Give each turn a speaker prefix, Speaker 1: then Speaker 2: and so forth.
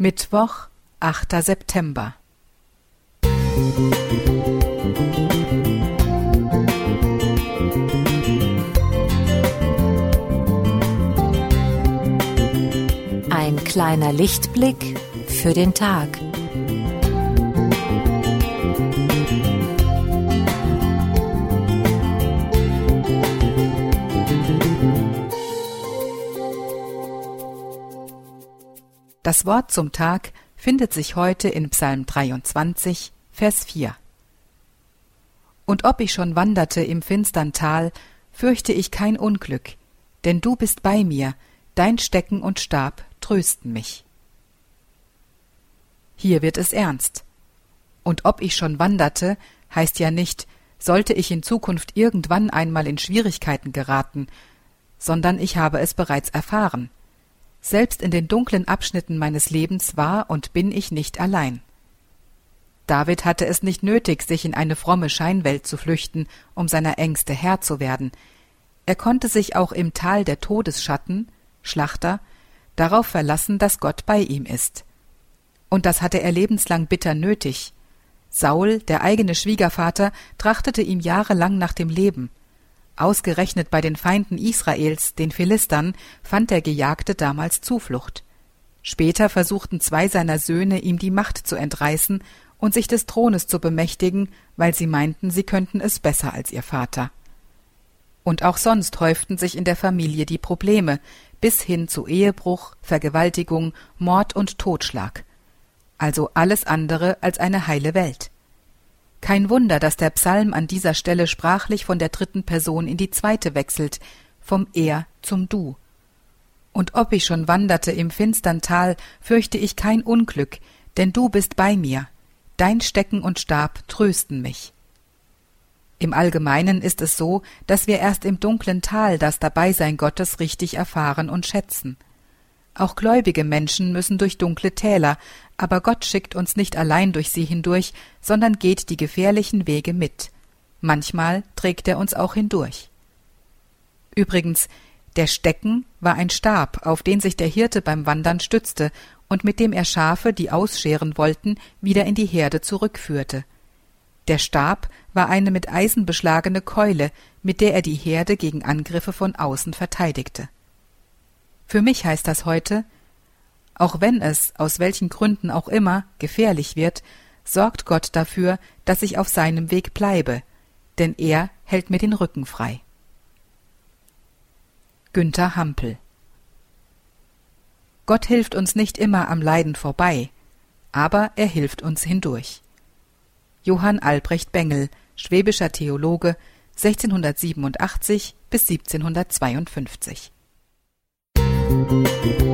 Speaker 1: Mittwoch, 8. September.
Speaker 2: Ein kleiner Lichtblick für den Tag.
Speaker 1: Das Wort zum Tag findet sich heute in Psalm 23, Vers 4. Und ob ich schon wanderte im finstern Tal, fürchte ich kein Unglück, denn du bist bei mir, dein Stecken und Stab trösten mich. Hier wird es ernst. Und ob ich schon wanderte, heißt ja nicht, sollte ich in Zukunft irgendwann einmal in Schwierigkeiten geraten, sondern ich habe es bereits erfahren. Selbst in den dunklen Abschnitten meines Lebens war und bin ich nicht allein. David hatte es nicht nötig, sich in eine fromme Scheinwelt zu flüchten, um seiner Ängste Herr zu werden. Er konnte sich auch im Tal der Todesschatten, Schlachter, darauf verlassen, dass Gott bei ihm ist. Und das hatte er lebenslang bitter nötig. Saul, der eigene Schwiegervater, trachtete ihm jahrelang nach dem Leben. Ausgerechnet bei den Feinden Israels, den Philistern, fand der Gejagte damals Zuflucht. Später versuchten zwei seiner Söhne, ihm die Macht zu entreißen und sich des Thrones zu bemächtigen, weil sie meinten, sie könnten es besser als ihr Vater. Und auch sonst häuften sich in der Familie die Probleme, bis hin zu Ehebruch, Vergewaltigung, Mord und Totschlag. Also alles andere als eine heile Welt. Kein Wunder, dass der Psalm an dieser Stelle sprachlich von der dritten Person in die zweite wechselt, vom Er zum Du. Und ob ich schon wanderte im finstern Tal, fürchte ich kein Unglück, denn du bist bei mir. Dein Stecken und Stab trösten mich. Im Allgemeinen ist es so, dass wir erst im dunklen Tal das Dabeisein Gottes richtig erfahren und schätzen. Auch gläubige Menschen müssen durch dunkle Täler, aber Gott schickt uns nicht allein durch sie hindurch, sondern geht die gefährlichen Wege mit. Manchmal trägt er uns auch hindurch. Übrigens, der Stecken war ein Stab, auf den sich der Hirte beim Wandern stützte und mit dem er Schafe, die ausscheren wollten, wieder in die Herde zurückführte. Der Stab war eine mit Eisen beschlagene Keule, mit der er die Herde gegen Angriffe von außen verteidigte. Für mich heißt das heute, auch wenn es, aus welchen Gründen auch immer, gefährlich wird, sorgt Gott dafür, dass ich auf seinem Weg bleibe, denn er hält mir den Rücken frei. Günther Hampel Gott hilft uns nicht immer am Leiden vorbei, aber er hilft uns hindurch. Johann Albrecht Bengel, schwäbischer Theologe, 1687 bis 1752 Thank you.